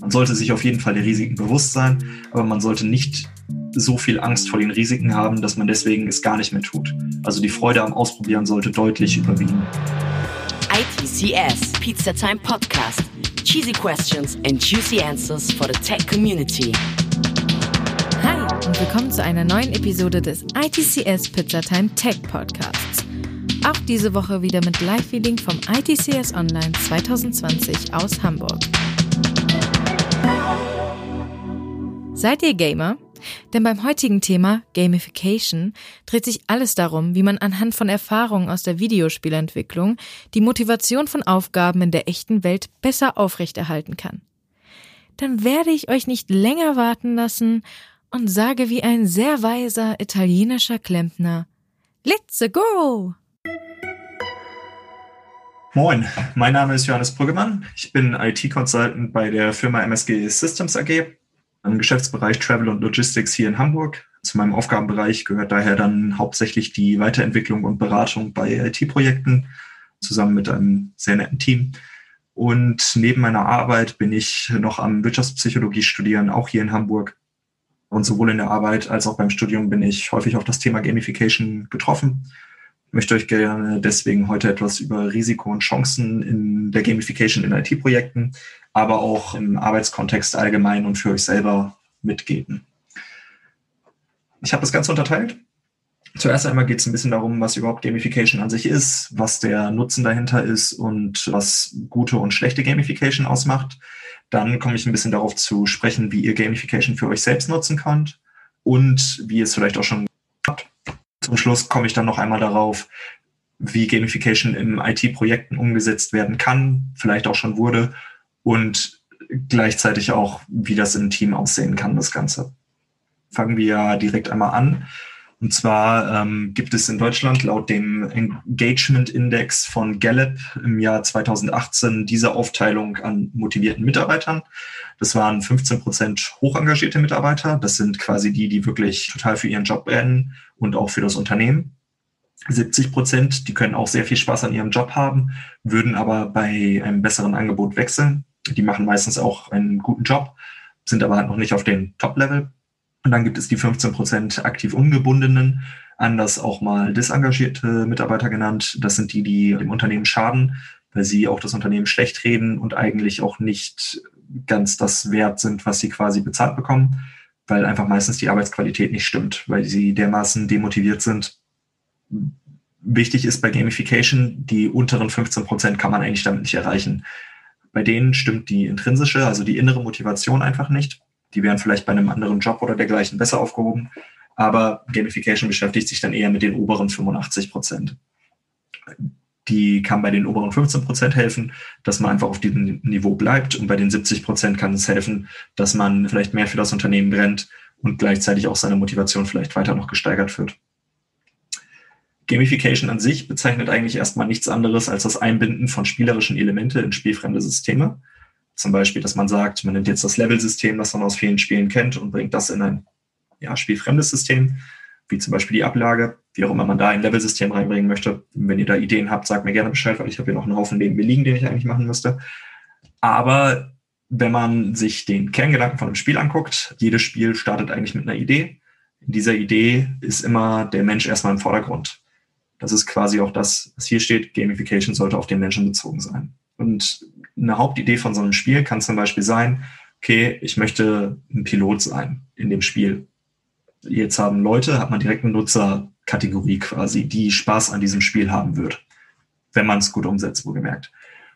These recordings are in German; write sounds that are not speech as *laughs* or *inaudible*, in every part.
Man sollte sich auf jeden Fall der Risiken bewusst sein, aber man sollte nicht so viel Angst vor den Risiken haben, dass man deswegen es gar nicht mehr tut. Also die Freude am Ausprobieren sollte deutlich überwiegen. ITCS Pizza Time Podcast. Cheesy questions and juicy answers for the tech community. Hi und willkommen zu einer neuen Episode des ITCS Pizza Time Tech Podcasts. Auch diese Woche wieder mit Live-Feeding vom ITCS Online 2020 aus Hamburg. Seid ihr Gamer? Denn beim heutigen Thema Gamification dreht sich alles darum, wie man anhand von Erfahrungen aus der Videospielentwicklung die Motivation von Aufgaben in der echten Welt besser aufrechterhalten kann. Dann werde ich euch nicht länger warten lassen und sage wie ein sehr weiser italienischer Klempner Let's go! Moin, mein Name ist Johannes Brüggemann. Ich bin IT-Consultant bei der Firma MSG Systems AG im Geschäftsbereich Travel und Logistics hier in Hamburg. Zu meinem Aufgabenbereich gehört daher dann hauptsächlich die Weiterentwicklung und Beratung bei IT-Projekten zusammen mit einem sehr netten Team. Und neben meiner Arbeit bin ich noch am Wirtschaftspsychologie studieren, auch hier in Hamburg. Und sowohl in der Arbeit als auch beim Studium bin ich häufig auf das Thema Gamification getroffen. Ich möchte euch gerne deswegen heute etwas über Risiko und Chancen in der Gamification in IT-Projekten, aber auch im Arbeitskontext allgemein und für euch selber mitgeben. Ich habe das Ganze unterteilt. Zuerst einmal geht es ein bisschen darum, was überhaupt Gamification an sich ist, was der Nutzen dahinter ist und was gute und schlechte Gamification ausmacht. Dann komme ich ein bisschen darauf zu sprechen, wie ihr Gamification für euch selbst nutzen könnt und wie ihr es vielleicht auch schon. Zum Schluss komme ich dann noch einmal darauf, wie Gamification in IT-Projekten umgesetzt werden kann, vielleicht auch schon wurde und gleichzeitig auch, wie das im Team aussehen kann, das Ganze. Fangen wir direkt einmal an. Und zwar ähm, gibt es in Deutschland laut dem Engagement Index von Gallup im Jahr 2018 diese Aufteilung an motivierten Mitarbeitern. Das waren 15 Prozent hochengagierte Mitarbeiter. Das sind quasi die, die wirklich total für ihren Job brennen und auch für das Unternehmen. 70 Prozent, die können auch sehr viel Spaß an ihrem Job haben, würden aber bei einem besseren Angebot wechseln. Die machen meistens auch einen guten Job, sind aber halt noch nicht auf dem Top-Level. Und dann gibt es die 15 Prozent aktiv ungebundenen, anders auch mal disengagierte Mitarbeiter genannt. Das sind die, die dem Unternehmen schaden, weil sie auch das Unternehmen schlecht reden und eigentlich auch nicht ganz das wert sind, was sie quasi bezahlt bekommen, weil einfach meistens die Arbeitsqualität nicht stimmt, weil sie dermaßen demotiviert sind. Wichtig ist bei Gamification, die unteren 15 Prozent kann man eigentlich damit nicht erreichen. Bei denen stimmt die intrinsische, also die innere Motivation einfach nicht. Die wären vielleicht bei einem anderen Job oder dergleichen besser aufgehoben. Aber Gamification beschäftigt sich dann eher mit den oberen 85 Prozent. Die kann bei den oberen 15 Prozent helfen, dass man einfach auf diesem Niveau bleibt. Und bei den 70 Prozent kann es helfen, dass man vielleicht mehr für das Unternehmen brennt und gleichzeitig auch seine Motivation vielleicht weiter noch gesteigert wird. Gamification an sich bezeichnet eigentlich erstmal nichts anderes als das Einbinden von spielerischen Elemente in spielfremde Systeme. Zum Beispiel, dass man sagt, man nimmt jetzt das Level-System, das man aus vielen Spielen kennt, und bringt das in ein ja, spielfremdes System, wie zum Beispiel die Ablage, wie auch immer man da ein Level-System reinbringen möchte. Wenn ihr da Ideen habt, sagt mir gerne Bescheid, weil ich habe hier noch einen Haufen neben mir liegen, den ich eigentlich machen müsste. Aber wenn man sich den Kerngedanken von einem Spiel anguckt, jedes Spiel startet eigentlich mit einer Idee. In dieser Idee ist immer der Mensch erstmal im Vordergrund. Das ist quasi auch das, was hier steht. Gamification sollte auf den Menschen bezogen sein. Und eine Hauptidee von so einem Spiel kann zum Beispiel sein, okay, ich möchte ein Pilot sein in dem Spiel. Jetzt haben Leute, hat man direkt eine Nutzerkategorie quasi, die Spaß an diesem Spiel haben wird, wenn man es gut umsetzt, wohlgemerkt.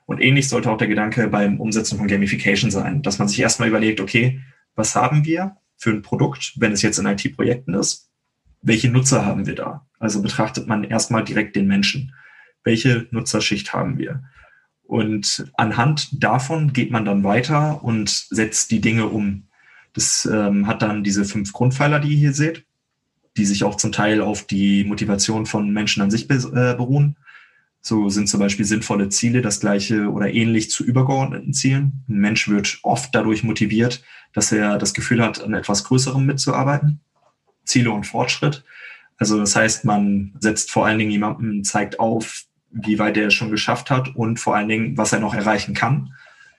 Und ähnlich sollte auch der Gedanke beim Umsetzen von Gamification sein, dass man sich erstmal überlegt, okay, was haben wir für ein Produkt, wenn es jetzt in IT-Projekten ist? welche Nutzer haben wir da? Also betrachtet man erstmal direkt den Menschen. Welche Nutzerschicht haben wir? Und anhand davon geht man dann weiter und setzt die Dinge um. Das ähm, hat dann diese fünf Grundpfeiler, die ihr hier seht, die sich auch zum Teil auf die Motivation von Menschen an sich be äh, beruhen. So sind zum Beispiel sinnvolle Ziele das gleiche oder ähnlich zu übergeordneten Zielen. Ein Mensch wird oft dadurch motiviert, dass er das Gefühl hat, an etwas Größerem mitzuarbeiten. Ziele und Fortschritt. Also das heißt, man setzt vor allen Dingen jemandem, zeigt auf, wie weit er es schon geschafft hat und vor allen Dingen, was er noch erreichen kann.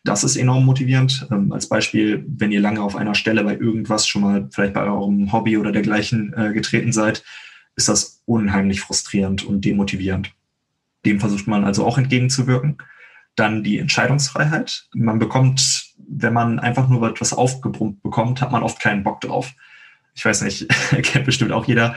Das ist enorm motivierend. Ähm, als Beispiel, wenn ihr lange auf einer Stelle bei irgendwas schon mal vielleicht bei eurem Hobby oder dergleichen äh, getreten seid, ist das unheimlich frustrierend und demotivierend. Dem versucht man also auch entgegenzuwirken. Dann die Entscheidungsfreiheit. Man bekommt, wenn man einfach nur etwas aufgebrummt bekommt, hat man oft keinen Bock drauf. Ich weiß nicht, *laughs* kennt bestimmt auch jeder,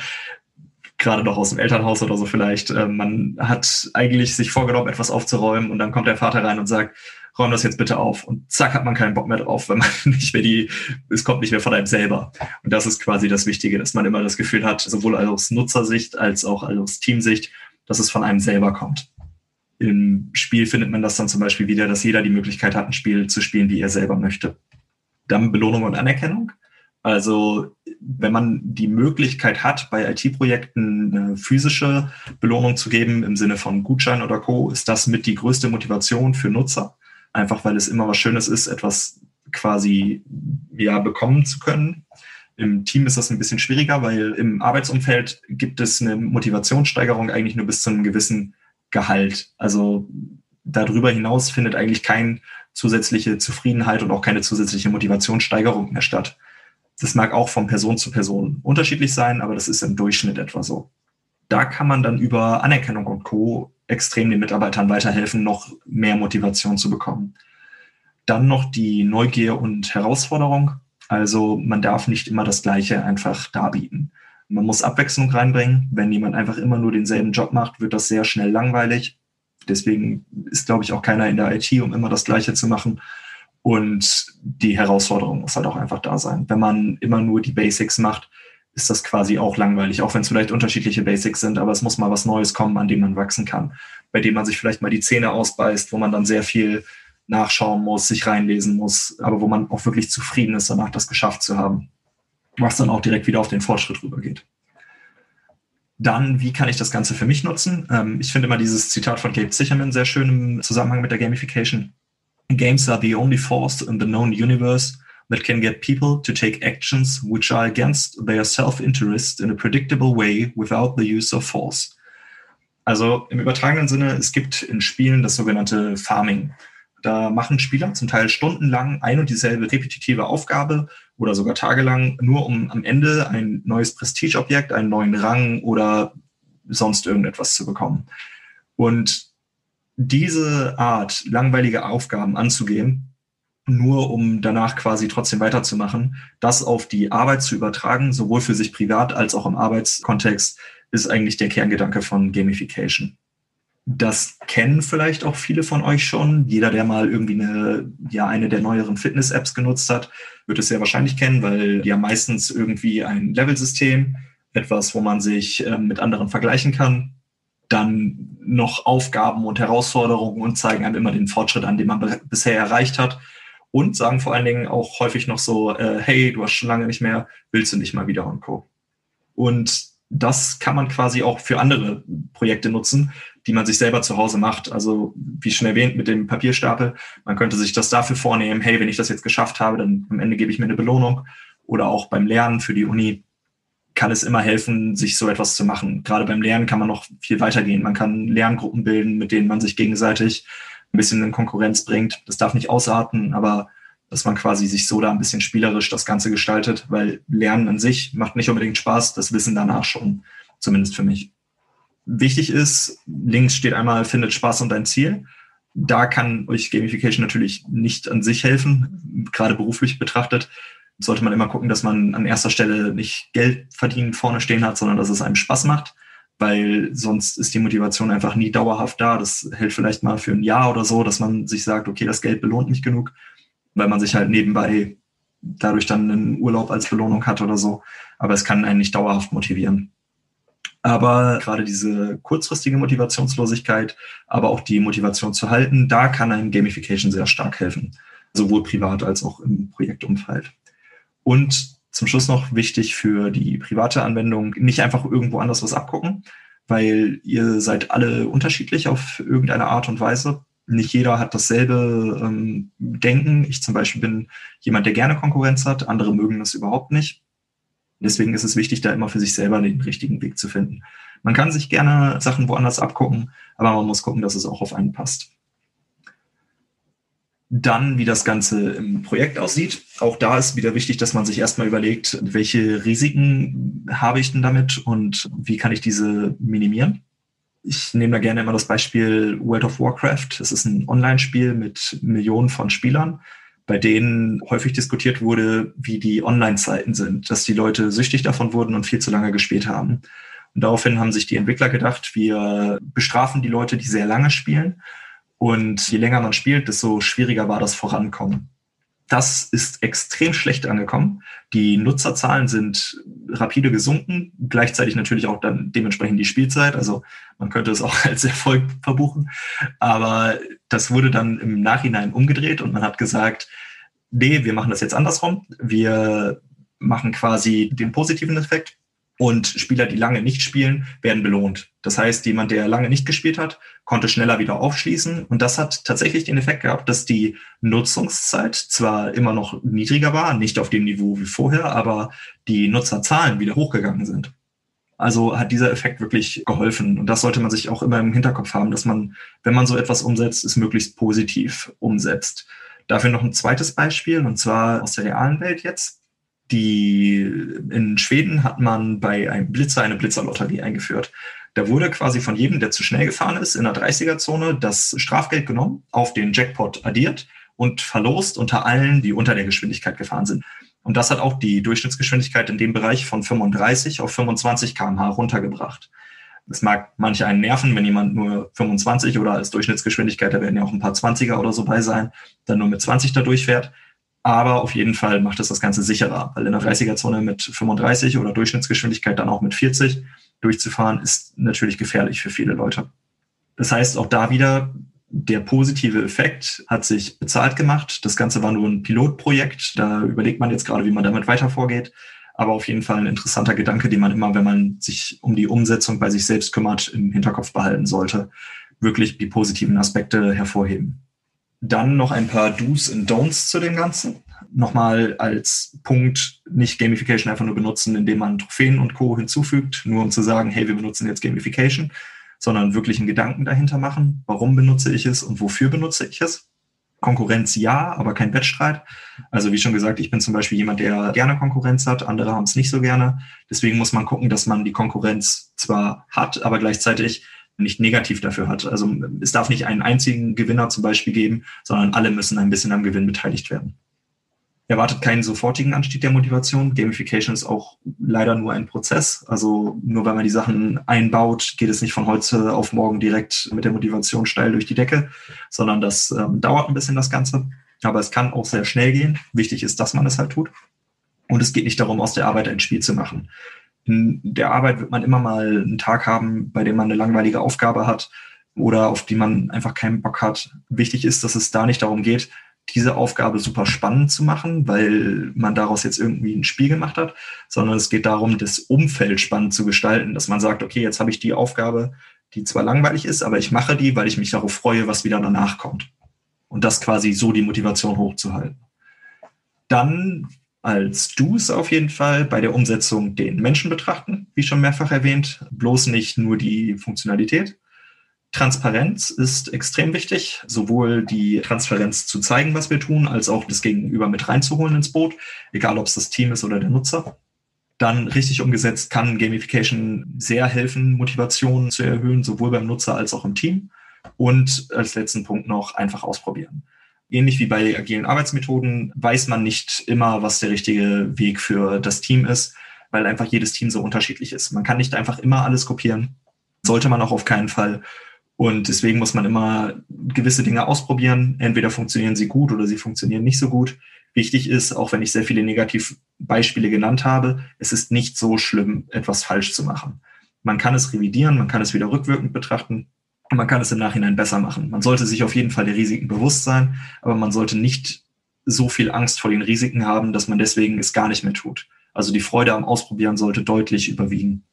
gerade noch aus dem Elternhaus oder so vielleicht. Äh, man hat eigentlich sich vorgenommen, etwas aufzuräumen und dann kommt der Vater rein und sagt, räum das jetzt bitte auf. Und zack, hat man keinen Bock mehr drauf, wenn man *laughs* nicht mehr die, es kommt nicht mehr von einem selber. Und das ist quasi das Wichtige, dass man immer das Gefühl hat, sowohl aus Nutzersicht als auch aus Teamsicht, dass es von einem selber kommt. Im Spiel findet man das dann zum Beispiel wieder, dass jeder die Möglichkeit hat, ein Spiel zu spielen, wie er selber möchte. Dann Belohnung und Anerkennung. Also wenn man die Möglichkeit hat, bei IT-Projekten eine physische Belohnung zu geben im Sinne von Gutschein oder Co., ist das mit die größte Motivation für Nutzer. Einfach weil es immer was Schönes ist, etwas quasi ja bekommen zu können. Im Team ist das ein bisschen schwieriger, weil im Arbeitsumfeld gibt es eine Motivationssteigerung eigentlich nur bis zu einem gewissen Gehalt. Also darüber hinaus findet eigentlich keine zusätzliche Zufriedenheit und auch keine zusätzliche Motivationssteigerung mehr statt. Das mag auch von Person zu Person unterschiedlich sein, aber das ist im Durchschnitt etwa so. Da kann man dann über Anerkennung und Co. extrem den Mitarbeitern weiterhelfen, noch mehr Motivation zu bekommen. Dann noch die Neugier und Herausforderung. Also man darf nicht immer das Gleiche einfach darbieten. Man muss Abwechslung reinbringen. Wenn jemand einfach immer nur denselben Job macht, wird das sehr schnell langweilig. Deswegen ist, glaube ich, auch keiner in der IT, um immer das Gleiche zu machen. Und die Herausforderung muss halt auch einfach da sein. Wenn man immer nur die Basics macht, ist das quasi auch langweilig, auch wenn es vielleicht unterschiedliche Basics sind, aber es muss mal was Neues kommen, an dem man wachsen kann, bei dem man sich vielleicht mal die Zähne ausbeißt, wo man dann sehr viel nachschauen muss, sich reinlesen muss, aber wo man auch wirklich zufrieden ist, danach das geschafft zu haben, was dann auch direkt wieder auf den Fortschritt rübergeht. Dann, wie kann ich das Ganze für mich nutzen? Ähm, ich finde immer dieses Zitat von Gabe Sicherman sehr schön im Zusammenhang mit der Gamification. Games are the only force in the known universe that can get people to take actions which are against their self-interest in a predictable way without the use of force. Also im übertragenen Sinne, es gibt in Spielen das sogenannte Farming. Da machen Spieler zum Teil stundenlang ein und dieselbe repetitive Aufgabe oder sogar tagelang, nur um am Ende ein neues Prestigeobjekt, einen neuen Rang oder sonst irgendetwas zu bekommen. Und diese Art, langweilige Aufgaben anzugehen, nur um danach quasi trotzdem weiterzumachen, das auf die Arbeit zu übertragen, sowohl für sich privat als auch im Arbeitskontext, ist eigentlich der Kerngedanke von Gamification. Das kennen vielleicht auch viele von euch schon. Jeder, der mal irgendwie eine, ja, eine der neueren Fitness-Apps genutzt hat, wird es sehr wahrscheinlich kennen, weil die haben meistens irgendwie ein Level-System, etwas, wo man sich äh, mit anderen vergleichen kann dann noch Aufgaben und Herausforderungen und zeigen einem immer den Fortschritt an, den man bisher erreicht hat. Und sagen vor allen Dingen auch häufig noch so, äh, hey, du hast schon lange nicht mehr, willst du nicht mal wieder und Co. Und das kann man quasi auch für andere Projekte nutzen, die man sich selber zu Hause macht. Also wie schon erwähnt mit dem Papierstapel, man könnte sich das dafür vornehmen, hey, wenn ich das jetzt geschafft habe, dann am Ende gebe ich mir eine Belohnung. Oder auch beim Lernen für die Uni kann es immer helfen, sich so etwas zu machen. Gerade beim Lernen kann man noch viel weitergehen. Man kann Lerngruppen bilden, mit denen man sich gegenseitig ein bisschen in Konkurrenz bringt. Das darf nicht ausarten, aber dass man quasi sich so da ein bisschen spielerisch das Ganze gestaltet, weil Lernen an sich macht nicht unbedingt Spaß, das Wissen danach schon, zumindest für mich. Wichtig ist, links steht einmal, findet Spaß und ein Ziel. Da kann euch Gamification natürlich nicht an sich helfen, gerade beruflich betrachtet sollte man immer gucken, dass man an erster Stelle nicht Geld verdienen vorne stehen hat, sondern dass es einem Spaß macht, weil sonst ist die Motivation einfach nie dauerhaft da. Das hält vielleicht mal für ein Jahr oder so, dass man sich sagt, okay, das Geld belohnt mich genug, weil man sich halt nebenbei dadurch dann einen Urlaub als Belohnung hat oder so. Aber es kann einen nicht dauerhaft motivieren. Aber gerade diese kurzfristige Motivationslosigkeit, aber auch die Motivation zu halten, da kann einem Gamification sehr stark helfen. Sowohl privat als auch im Projektumfeld. Und zum Schluss noch wichtig für die private Anwendung, nicht einfach irgendwo anders was abgucken, weil ihr seid alle unterschiedlich auf irgendeine Art und Weise. Nicht jeder hat dasselbe ähm, Denken. Ich zum Beispiel bin jemand, der gerne Konkurrenz hat. Andere mögen das überhaupt nicht. Deswegen ist es wichtig, da immer für sich selber den richtigen Weg zu finden. Man kann sich gerne Sachen woanders abgucken, aber man muss gucken, dass es auch auf einen passt. Dann, wie das Ganze im Projekt aussieht. Auch da ist wieder wichtig, dass man sich erstmal überlegt, welche Risiken habe ich denn damit und wie kann ich diese minimieren. Ich nehme da gerne immer das Beispiel World of Warcraft. Es ist ein Online-Spiel mit Millionen von Spielern, bei denen häufig diskutiert wurde, wie die Online-Zeiten sind, dass die Leute süchtig davon wurden und viel zu lange gespielt haben. Und daraufhin haben sich die Entwickler gedacht, wir bestrafen die Leute, die sehr lange spielen. Und je länger man spielt, desto schwieriger war das Vorankommen. Das ist extrem schlecht angekommen. Die Nutzerzahlen sind rapide gesunken, gleichzeitig natürlich auch dann dementsprechend die Spielzeit. Also man könnte es auch *laughs* als Erfolg verbuchen. Aber das wurde dann im Nachhinein umgedreht und man hat gesagt, nee, wir machen das jetzt andersrum. Wir machen quasi den positiven Effekt. Und Spieler, die lange nicht spielen, werden belohnt. Das heißt, jemand, der lange nicht gespielt hat, konnte schneller wieder aufschließen. Und das hat tatsächlich den Effekt gehabt, dass die Nutzungszeit zwar immer noch niedriger war, nicht auf dem Niveau wie vorher, aber die Nutzerzahlen wieder hochgegangen sind. Also hat dieser Effekt wirklich geholfen. Und das sollte man sich auch immer im Hinterkopf haben, dass man, wenn man so etwas umsetzt, es möglichst positiv umsetzt. Dafür noch ein zweites Beispiel, und zwar aus der realen Welt jetzt die in Schweden hat man bei einem Blitzer eine Blitzerlotterie eingeführt. Da wurde quasi von jedem, der zu schnell gefahren ist, in der 30er-Zone das Strafgeld genommen, auf den Jackpot addiert und verlost unter allen, die unter der Geschwindigkeit gefahren sind. Und das hat auch die Durchschnittsgeschwindigkeit in dem Bereich von 35 auf 25 kmh runtergebracht. Das mag manche einen nerven, wenn jemand nur 25 oder als Durchschnittsgeschwindigkeit, da werden ja auch ein paar 20er oder so bei sein, dann nur mit 20 da durchfährt. Aber auf jeden Fall macht es das Ganze sicherer, weil in der 30er-Zone mit 35 oder Durchschnittsgeschwindigkeit dann auch mit 40 durchzufahren, ist natürlich gefährlich für viele Leute. Das heißt, auch da wieder, der positive Effekt hat sich bezahlt gemacht. Das Ganze war nur ein Pilotprojekt. Da überlegt man jetzt gerade, wie man damit weiter vorgeht. Aber auf jeden Fall ein interessanter Gedanke, den man immer, wenn man sich um die Umsetzung bei sich selbst kümmert, im Hinterkopf behalten sollte. Wirklich die positiven Aspekte hervorheben. Dann noch ein paar Do's und Don'ts zu dem Ganzen. Nochmal als Punkt nicht Gamification einfach nur benutzen, indem man Trophäen und Co. hinzufügt, nur um zu sagen, hey, wir benutzen jetzt Gamification, sondern wirklich einen Gedanken dahinter machen. Warum benutze ich es und wofür benutze ich es? Konkurrenz ja, aber kein Wettstreit. Also wie schon gesagt, ich bin zum Beispiel jemand, der gerne Konkurrenz hat, andere haben es nicht so gerne. Deswegen muss man gucken, dass man die Konkurrenz zwar hat, aber gleichzeitig nicht negativ dafür hat. Also es darf nicht einen einzigen Gewinner zum Beispiel geben, sondern alle müssen ein bisschen am Gewinn beteiligt werden. Erwartet keinen sofortigen Anstieg der Motivation. Gamification ist auch leider nur ein Prozess. Also nur weil man die Sachen einbaut, geht es nicht von heute auf morgen direkt mit der Motivation steil durch die Decke, sondern das ähm, dauert ein bisschen das Ganze. Aber es kann auch sehr schnell gehen. Wichtig ist, dass man es halt tut. Und es geht nicht darum, aus der Arbeit ein Spiel zu machen in der Arbeit wird man immer mal einen Tag haben, bei dem man eine langweilige Aufgabe hat oder auf die man einfach keinen Bock hat. Wichtig ist, dass es da nicht darum geht, diese Aufgabe super spannend zu machen, weil man daraus jetzt irgendwie ein Spiel gemacht hat, sondern es geht darum, das Umfeld spannend zu gestalten, dass man sagt, okay, jetzt habe ich die Aufgabe, die zwar langweilig ist, aber ich mache die, weil ich mich darauf freue, was wieder danach kommt. Und das quasi so die Motivation hochzuhalten. Dann als Do's auf jeden Fall bei der Umsetzung den Menschen betrachten, wie schon mehrfach erwähnt, bloß nicht nur die Funktionalität. Transparenz ist extrem wichtig, sowohl die Transparenz zu zeigen, was wir tun, als auch das Gegenüber mit reinzuholen ins Boot, egal ob es das Team ist oder der Nutzer. Dann richtig umgesetzt kann Gamification sehr helfen, Motivation zu erhöhen, sowohl beim Nutzer als auch im Team. Und als letzten Punkt noch einfach ausprobieren ähnlich wie bei agilen Arbeitsmethoden weiß man nicht immer, was der richtige Weg für das Team ist, weil einfach jedes Team so unterschiedlich ist. Man kann nicht einfach immer alles kopieren, sollte man auch auf keinen Fall. Und deswegen muss man immer gewisse Dinge ausprobieren. Entweder funktionieren sie gut oder sie funktionieren nicht so gut. Wichtig ist, auch wenn ich sehr viele Negativbeispiele genannt habe, es ist nicht so schlimm, etwas falsch zu machen. Man kann es revidieren, man kann es wieder rückwirkend betrachten man kann es im Nachhinein besser machen. Man sollte sich auf jeden Fall der Risiken bewusst sein, aber man sollte nicht so viel Angst vor den Risiken haben, dass man deswegen es gar nicht mehr tut. Also die Freude am Ausprobieren sollte deutlich überwiegen.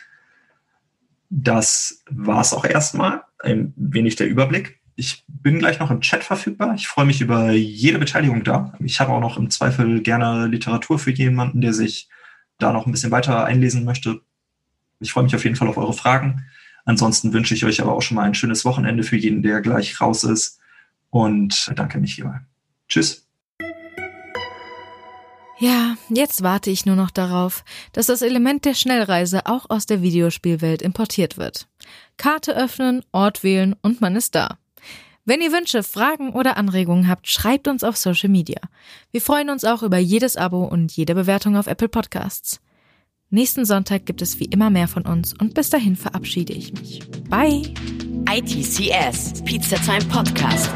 Das war es auch erstmal. Ein wenig der Überblick. Ich bin gleich noch im Chat verfügbar. Ich freue mich über jede Beteiligung da. Ich habe auch noch im Zweifel gerne Literatur für jemanden, der sich da noch ein bisschen weiter einlesen möchte. Ich freue mich auf jeden Fall auf eure Fragen. Ansonsten wünsche ich euch aber auch schon mal ein schönes Wochenende für jeden, der gleich raus ist und danke mich hierbei. Tschüss. Ja, jetzt warte ich nur noch darauf, dass das Element der Schnellreise auch aus der Videospielwelt importiert wird. Karte öffnen, Ort wählen und man ist da. Wenn ihr Wünsche, Fragen oder Anregungen habt, schreibt uns auf Social Media. Wir freuen uns auch über jedes Abo und jede Bewertung auf Apple Podcasts. Nächsten Sonntag gibt es wie immer mehr von uns und bis dahin verabschiede ich mich. Bye! ITCS, Pizza Time Podcast.